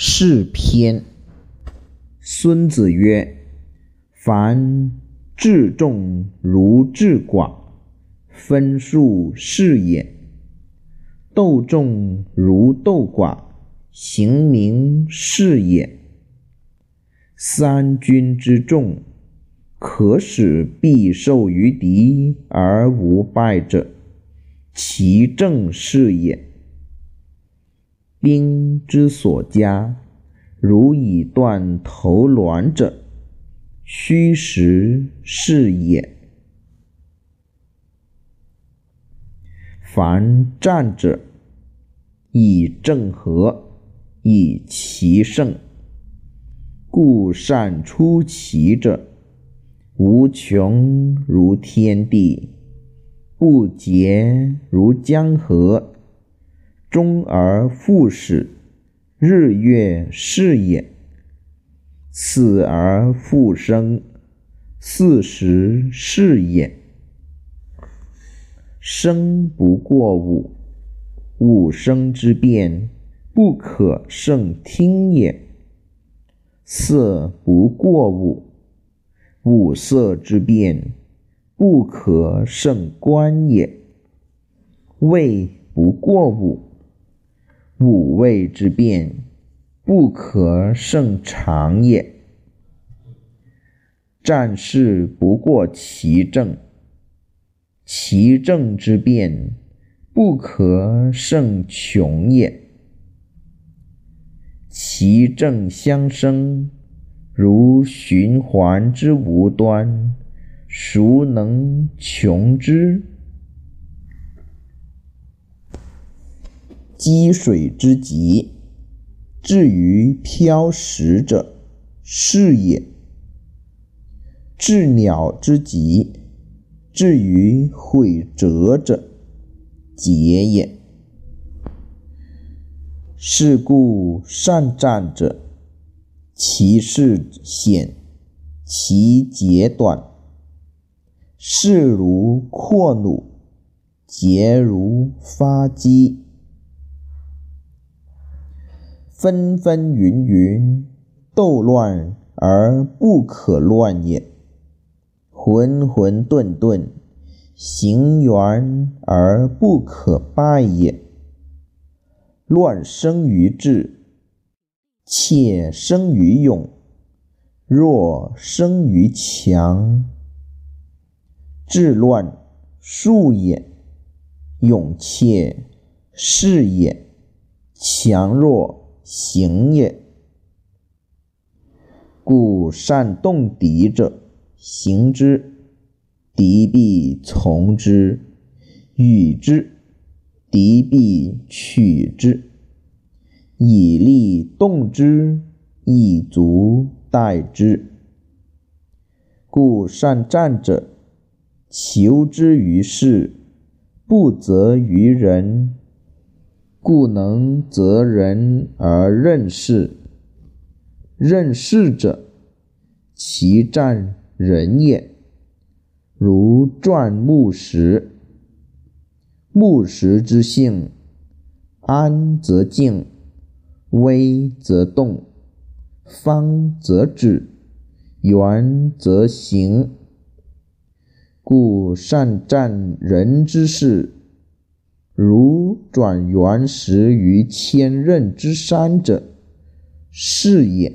是篇。孙子曰：“凡至重如至寡，分数是也；斗众如斗寡，行名是也。三军之众，可使必受于敌而无败者，其政是也。”兵之所加，如以断头卵者，虚实是也。凡战者，以正和，以奇胜。故善出奇者，无穷如天地，不竭如江河。终而复始，日月是也；死而复生，四时是也。生不过五，五生之变，不可胜听也；色不过五，五色之变，不可胜观也；味不过五。五味之变，不可胜常也。战事不过其政，其政之变，不可胜穷也。其政相生，如循环之无端，孰能穷之？积水之急，至于漂石者，是也；至鸟之急，至于毁折者，节也。是故善战者，其势险，其节短。势如阔弩，节如发机。纷纷云云，斗乱而不可乱也；浑浑沌沌，行圆而不可败也。乱生于智，怯生于勇，弱生于强。智乱术也，勇怯势也，强弱。行也，故善动敌者，行之，敌必从之；与之，敌必取之。以利动之，以足待之。故善战者，求之于事，不责于人。故能择人而任事。任事者，其战人也。如转木石。木石之性，安则静，危则动，方则止，圆则行。故善战人之事。如转圆石于千仞之山者，是也。